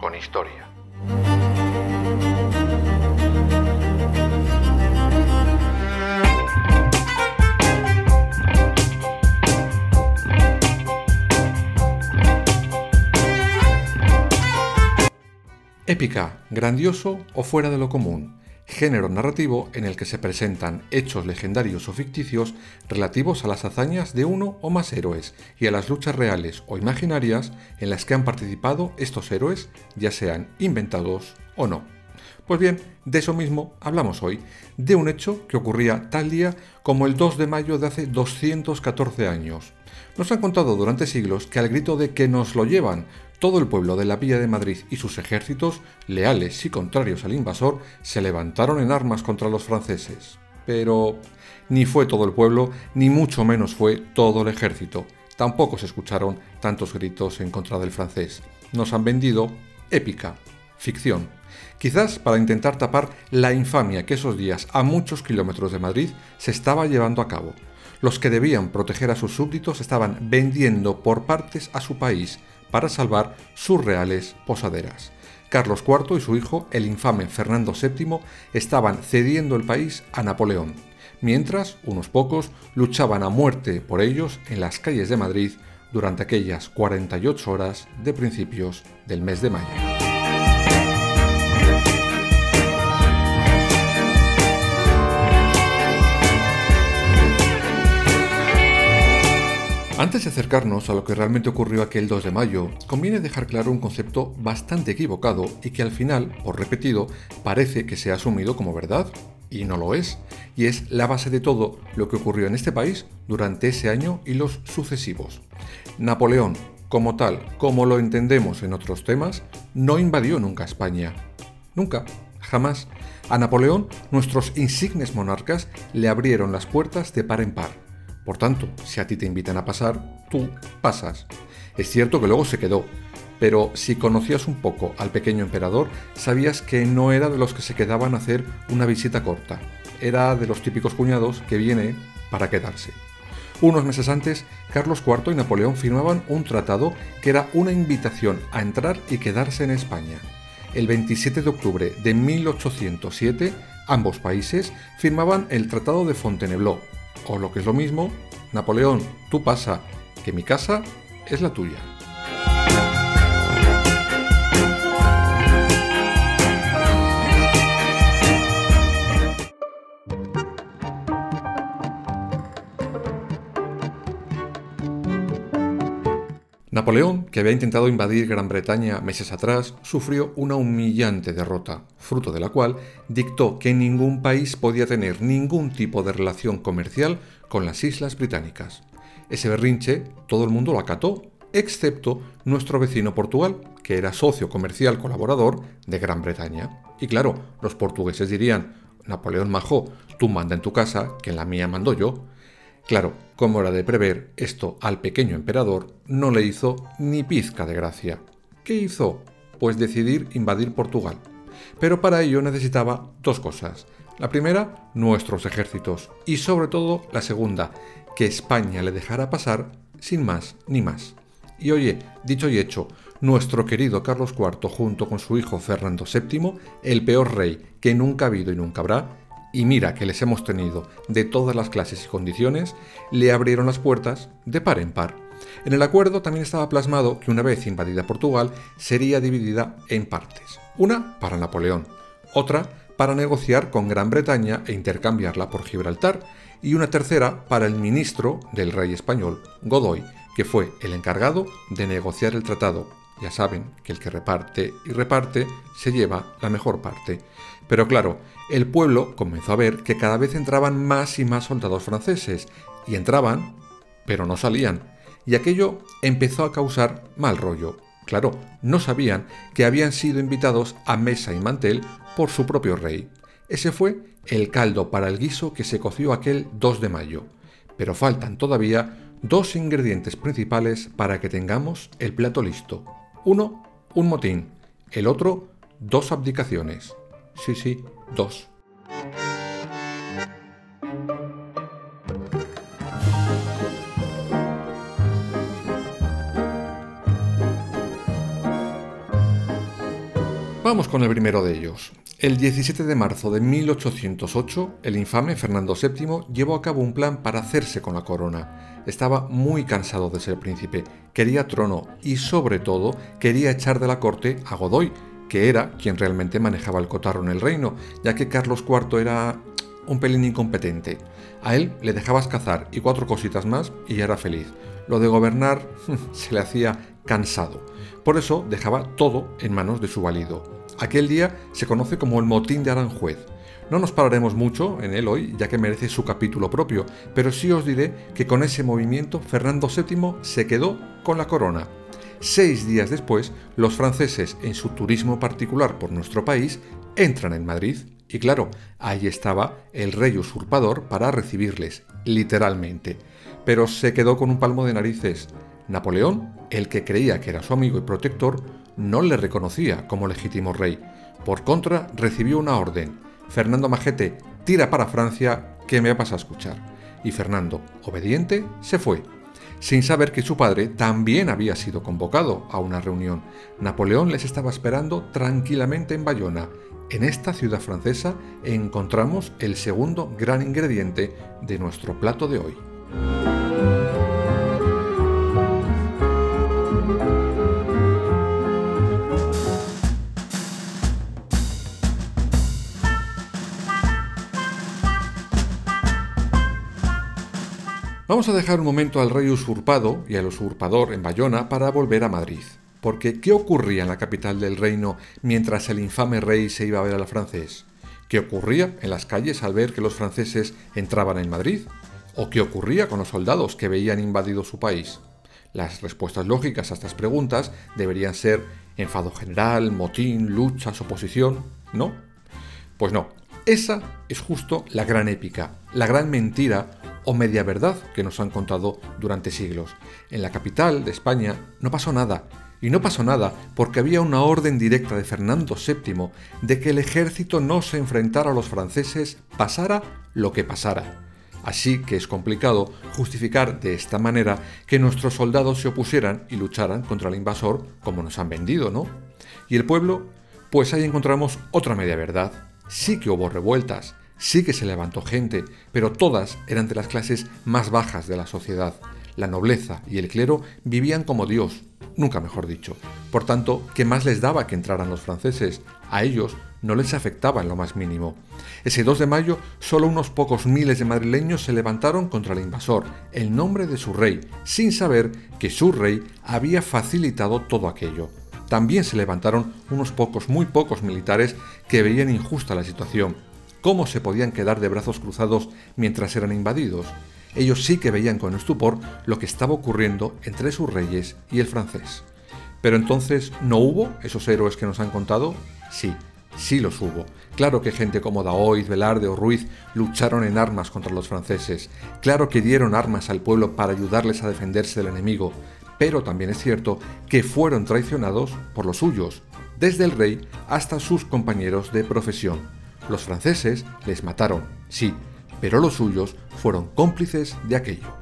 Con historia. Épica, grandioso o fuera de lo común género narrativo en el que se presentan hechos legendarios o ficticios relativos a las hazañas de uno o más héroes y a las luchas reales o imaginarias en las que han participado estos héroes, ya sean inventados o no. Pues bien, de eso mismo hablamos hoy, de un hecho que ocurría tal día como el 2 de mayo de hace 214 años. Nos han contado durante siglos que al grito de que nos lo llevan, todo el pueblo de la Villa de Madrid y sus ejércitos, leales y contrarios al invasor, se levantaron en armas contra los franceses. Pero ni fue todo el pueblo, ni mucho menos fue todo el ejército. Tampoco se escucharon tantos gritos en contra del francés. Nos han vendido épica, ficción. Quizás para intentar tapar la infamia que esos días a muchos kilómetros de Madrid se estaba llevando a cabo. Los que debían proteger a sus súbditos estaban vendiendo por partes a su país, para salvar sus reales posaderas. Carlos IV y su hijo, el infame Fernando VII, estaban cediendo el país a Napoleón, mientras unos pocos luchaban a muerte por ellos en las calles de Madrid durante aquellas 48 horas de principios del mes de mayo. Antes de acercarnos a lo que realmente ocurrió aquel 2 de mayo, conviene dejar claro un concepto bastante equivocado y que al final, por repetido, parece que se ha asumido como verdad, y no lo es, y es la base de todo lo que ocurrió en este país durante ese año y los sucesivos. Napoleón, como tal, como lo entendemos en otros temas, no invadió nunca España. Nunca, jamás. A Napoleón, nuestros insignes monarcas le abrieron las puertas de par en par por tanto, si a ti te invitan a pasar, tú pasas. Es cierto que luego se quedó, pero si conocías un poco al pequeño emperador, sabías que no era de los que se quedaban a hacer una visita corta. Era de los típicos cuñados que viene para quedarse. Unos meses antes, Carlos IV y Napoleón firmaban un tratado que era una invitación a entrar y quedarse en España. El 27 de octubre de 1807, ambos países firmaban el Tratado de Fontainebleau, o lo que es lo mismo, Napoleón, tú pasa, que mi casa es la tuya. Napoleón, que había intentado invadir Gran Bretaña meses atrás, sufrió una humillante derrota, fruto de la cual dictó que ningún país podía tener ningún tipo de relación comercial con las islas británicas. Ese berrinche todo el mundo lo acató, excepto nuestro vecino Portugal, que era socio comercial colaborador de Gran Bretaña. Y claro, los portugueses dirían, Napoleón Majo, tú manda en tu casa, que en la mía mando yo. Claro, como era de prever, esto al pequeño emperador no le hizo ni pizca de gracia. ¿Qué hizo? Pues decidir invadir Portugal. Pero para ello necesitaba dos cosas. La primera, nuestros ejércitos. Y sobre todo la segunda, que España le dejara pasar sin más ni más. Y oye, dicho y hecho, nuestro querido Carlos IV junto con su hijo Fernando VII, el peor rey que nunca ha habido y nunca habrá, y mira que les hemos tenido de todas las clases y condiciones, le abrieron las puertas de par en par. En el acuerdo también estaba plasmado que una vez invadida Portugal sería dividida en partes. Una para Napoleón, otra para negociar con Gran Bretaña e intercambiarla por Gibraltar, y una tercera para el ministro del rey español, Godoy, que fue el encargado de negociar el tratado. Ya saben que el que reparte y reparte se lleva la mejor parte. Pero claro, el pueblo comenzó a ver que cada vez entraban más y más soldados franceses, y entraban, pero no salían, y aquello empezó a causar mal rollo. Claro, no sabían que habían sido invitados a mesa y mantel por su propio rey. Ese fue el caldo para el guiso que se coció aquel 2 de mayo. Pero faltan todavía dos ingredientes principales para que tengamos el plato listo. Uno, un motín. El otro, dos abdicaciones. Sí, sí, dos. Vamos con el primero de ellos. El 17 de marzo de 1808, el infame Fernando VII llevó a cabo un plan para hacerse con la corona. Estaba muy cansado de ser príncipe, quería trono y sobre todo quería echar de la corte a Godoy, que era quien realmente manejaba el cotarro en el reino, ya que Carlos IV era un pelín incompetente. A él le dejabas cazar y cuatro cositas más y ya era feliz. Lo de gobernar se le hacía cansado. Por eso dejaba todo en manos de su valido. Aquel día se conoce como el motín de Aranjuez. No nos pararemos mucho en él hoy, ya que merece su capítulo propio, pero sí os diré que con ese movimiento Fernando VII se quedó con la corona. Seis días después, los franceses, en su turismo particular por nuestro país, entran en Madrid y claro, ahí estaba el rey usurpador para recibirles, literalmente. Pero se quedó con un palmo de narices. Napoleón, el que creía que era su amigo y protector, no le reconocía como legítimo rey. Por contra, recibió una orden. Fernando Majete, tira para Francia, que me vas a escuchar. Y Fernando, obediente, se fue sin saber que su padre también había sido convocado a una reunión. Napoleón les estaba esperando tranquilamente en Bayona. En esta ciudad francesa encontramos el segundo gran ingrediente de nuestro plato de hoy. Vamos a dejar un momento al rey usurpado y al usurpador en Bayona para volver a Madrid. Porque, ¿qué ocurría en la capital del reino mientras el infame rey se iba a ver al francés? ¿Qué ocurría en las calles al ver que los franceses entraban en Madrid? ¿O qué ocurría con los soldados que veían invadido su país? Las respuestas lógicas a estas preguntas deberían ser enfado general, motín, luchas, oposición. ¿No? Pues no. Esa es justo la gran épica, la gran mentira o media verdad que nos han contado durante siglos. En la capital de España no pasó nada, y no pasó nada porque había una orden directa de Fernando VII de que el ejército no se enfrentara a los franceses pasara lo que pasara. Así que es complicado justificar de esta manera que nuestros soldados se opusieran y lucharan contra el invasor como nos han vendido, ¿no? ¿Y el pueblo? Pues ahí encontramos otra media verdad. Sí que hubo revueltas, Sí que se levantó gente, pero todas eran de las clases más bajas de la sociedad. La nobleza y el clero vivían como Dios, nunca mejor dicho. Por tanto, ¿qué más les daba que entraran los franceses? A ellos no les afectaba en lo más mínimo. Ese 2 de mayo, solo unos pocos miles de madrileños se levantaron contra el invasor, en nombre de su rey, sin saber que su rey había facilitado todo aquello. También se levantaron unos pocos, muy pocos militares que veían injusta la situación ¿Cómo se podían quedar de brazos cruzados mientras eran invadidos? Ellos sí que veían con estupor lo que estaba ocurriendo entre sus reyes y el francés. Pero entonces, ¿no hubo esos héroes que nos han contado? Sí, sí los hubo. Claro que gente como Daoiz, Velarde o Ruiz lucharon en armas contra los franceses. Claro que dieron armas al pueblo para ayudarles a defenderse del enemigo. Pero también es cierto que fueron traicionados por los suyos, desde el rey hasta sus compañeros de profesión. Los franceses les mataron, sí, pero los suyos fueron cómplices de aquello.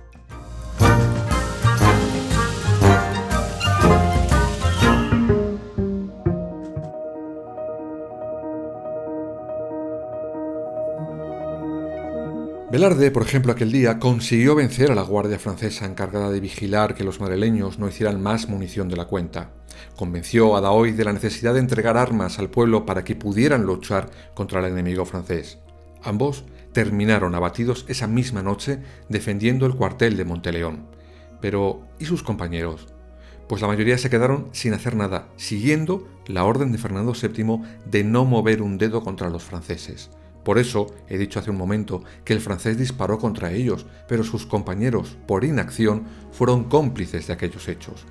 Velarde, por ejemplo, aquel día consiguió vencer a la guardia francesa encargada de vigilar que los madrileños no hicieran más munición de la cuenta. Convenció a Daoy de la necesidad de entregar armas al pueblo para que pudieran luchar contra el enemigo francés. Ambos terminaron abatidos esa misma noche defendiendo el cuartel de Monteleón. Pero, ¿y sus compañeros? Pues la mayoría se quedaron sin hacer nada, siguiendo la orden de Fernando VII de no mover un dedo contra los franceses. Por eso he dicho hace un momento que el francés disparó contra ellos, pero sus compañeros, por inacción, fueron cómplices de aquellos hechos.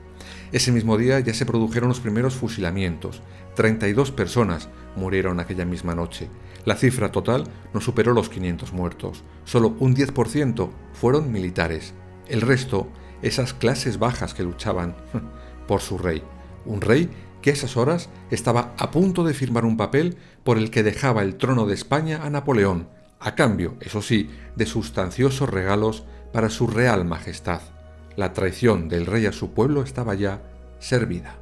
Ese mismo día ya se produjeron los primeros fusilamientos. 32 personas murieron aquella misma noche. La cifra total no superó los 500 muertos. Solo un 10% fueron militares. El resto, esas clases bajas que luchaban por su rey. Un rey que a esas horas estaba a punto de firmar un papel por el que dejaba el trono de España a Napoleón, a cambio, eso sí, de sustanciosos regalos para su real majestad. La traición del rey a su pueblo estaba ya servida.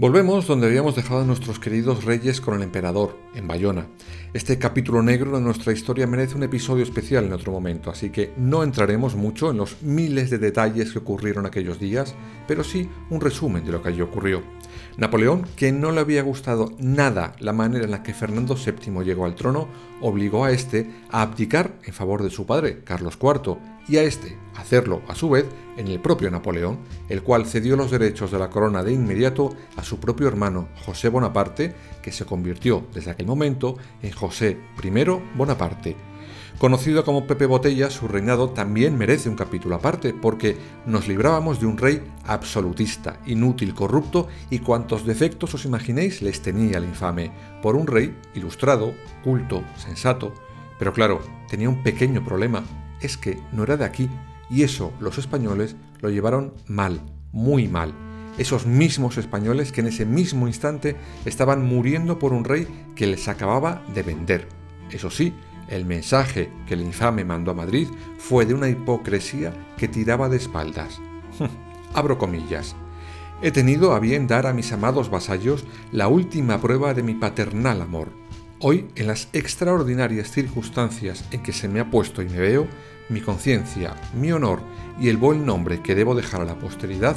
Volvemos donde habíamos dejado a nuestros queridos reyes con el emperador, en Bayona. Este capítulo negro de nuestra historia merece un episodio especial en otro momento, así que no entraremos mucho en los miles de detalles que ocurrieron aquellos días, pero sí un resumen de lo que allí ocurrió. Napoleón, que no le había gustado nada la manera en la que Fernando VII llegó al trono, obligó a este a abdicar en favor de su padre, Carlos IV, y a este hacerlo, a su vez, en el propio Napoleón, el cual cedió los derechos de la corona de inmediato a su propio hermano José Bonaparte, que se convirtió desde aquel momento en José I Bonaparte, Conocido como Pepe Botella, su reinado también merece un capítulo aparte, porque nos librábamos de un rey absolutista, inútil, corrupto y cuantos defectos os imaginéis les tenía el infame, por un rey ilustrado, culto, sensato. Pero claro, tenía un pequeño problema, es que no era de aquí, y eso los españoles lo llevaron mal, muy mal. Esos mismos españoles que en ese mismo instante estaban muriendo por un rey que les acababa de vender. Eso sí, el mensaje que el infame mandó a Madrid fue de una hipocresía que tiraba de espaldas. Abro comillas. He tenido a bien dar a mis amados vasallos la última prueba de mi paternal amor. Hoy, en las extraordinarias circunstancias en que se me ha puesto y me veo, mi conciencia, mi honor y el buen nombre que debo dejar a la posteridad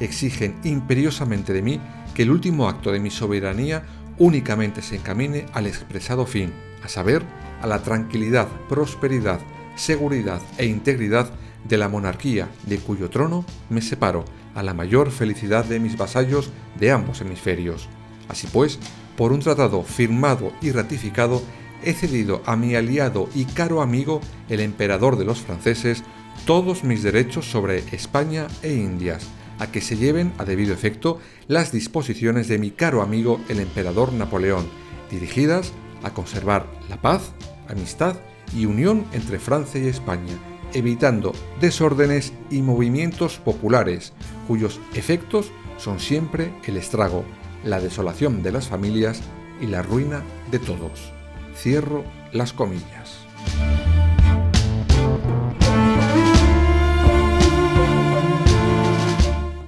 exigen imperiosamente de mí que el último acto de mi soberanía únicamente se encamine al expresado fin, a saber, a la tranquilidad, prosperidad, seguridad e integridad de la monarquía de cuyo trono me separo, a la mayor felicidad de mis vasallos de ambos hemisferios. Así pues, por un tratado firmado y ratificado, he cedido a mi aliado y caro amigo, el emperador de los franceses, todos mis derechos sobre España e Indias, a que se lleven a debido efecto las disposiciones de mi caro amigo el emperador Napoleón, dirigidas a conservar la paz, amistad y unión entre Francia y España, evitando desórdenes y movimientos populares, cuyos efectos son siempre el estrago, la desolación de las familias y la ruina de todos. Cierro las comillas.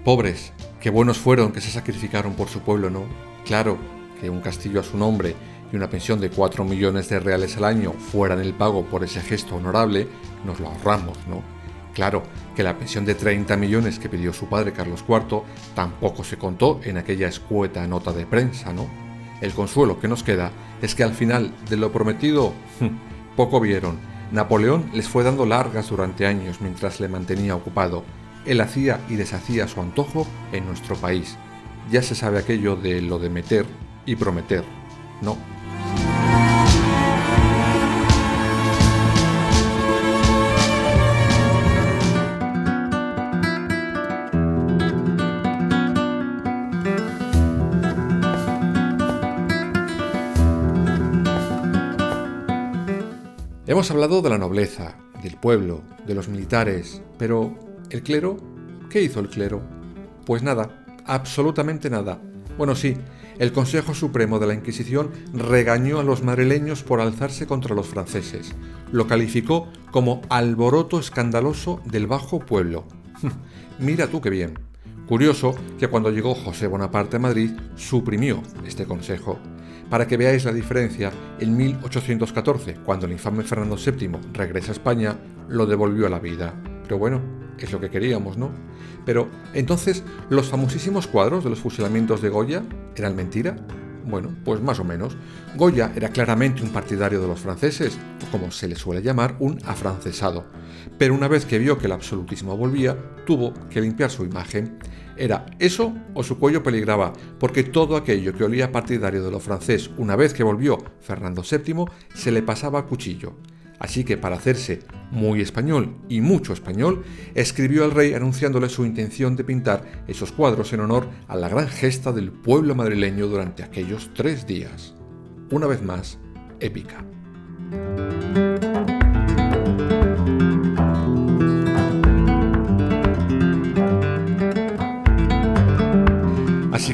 Pobres, qué buenos fueron que se sacrificaron por su pueblo, ¿no? Claro que un castillo a su nombre y una pensión de 4 millones de reales al año fueran el pago por ese gesto honorable, nos lo ahorramos, ¿no? Claro que la pensión de 30 millones que pidió su padre Carlos IV tampoco se contó en aquella escueta nota de prensa, ¿no? El consuelo que nos queda es que al final de lo prometido, poco vieron. Napoleón les fue dando largas durante años mientras le mantenía ocupado. Él hacía y deshacía su antojo en nuestro país. Ya se sabe aquello de lo de meter y prometer, ¿no? Hemos hablado de la nobleza, del pueblo, de los militares, pero ¿el clero? ¿Qué hizo el clero? Pues nada, absolutamente nada. Bueno, sí, el Consejo Supremo de la Inquisición regañó a los madrileños por alzarse contra los franceses. Lo calificó como alboroto escandaloso del bajo pueblo. Mira tú qué bien. Curioso que cuando llegó José Bonaparte a Madrid suprimió este consejo. Para que veáis la diferencia, en 1814, cuando el infame Fernando VII regresa a España, lo devolvió a la vida. Pero bueno, es lo que queríamos, ¿no? Pero entonces, ¿los famosísimos cuadros de los fusilamientos de Goya eran mentira? Bueno, pues más o menos. Goya era claramente un partidario de los franceses, como se le suele llamar, un afrancesado. Pero una vez que vio que el absolutismo volvía, tuvo que limpiar su imagen era eso o su cuello peligraba, porque todo aquello que olía partidario de lo francés una vez que volvió Fernando VII se le pasaba a cuchillo. Así que para hacerse muy español y mucho español, escribió al rey anunciándole su intención de pintar esos cuadros en honor a la gran gesta del pueblo madrileño durante aquellos tres días. Una vez más, épica.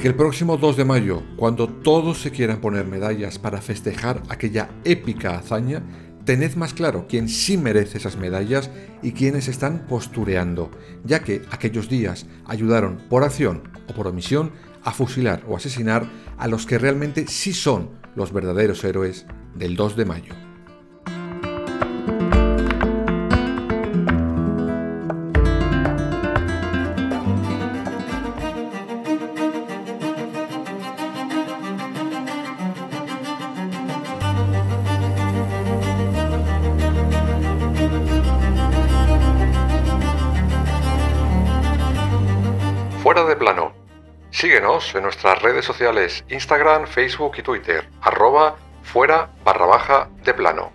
El próximo 2 de mayo, cuando todos se quieran poner medallas para festejar aquella épica hazaña, tened más claro quién sí merece esas medallas y quiénes están postureando, ya que aquellos días ayudaron por acción o por omisión a fusilar o asesinar a los que realmente sí son los verdaderos héroes del 2 de mayo. Plano. Síguenos en nuestras redes sociales Instagram, Facebook y Twitter, arroba fuera barra baja de plano.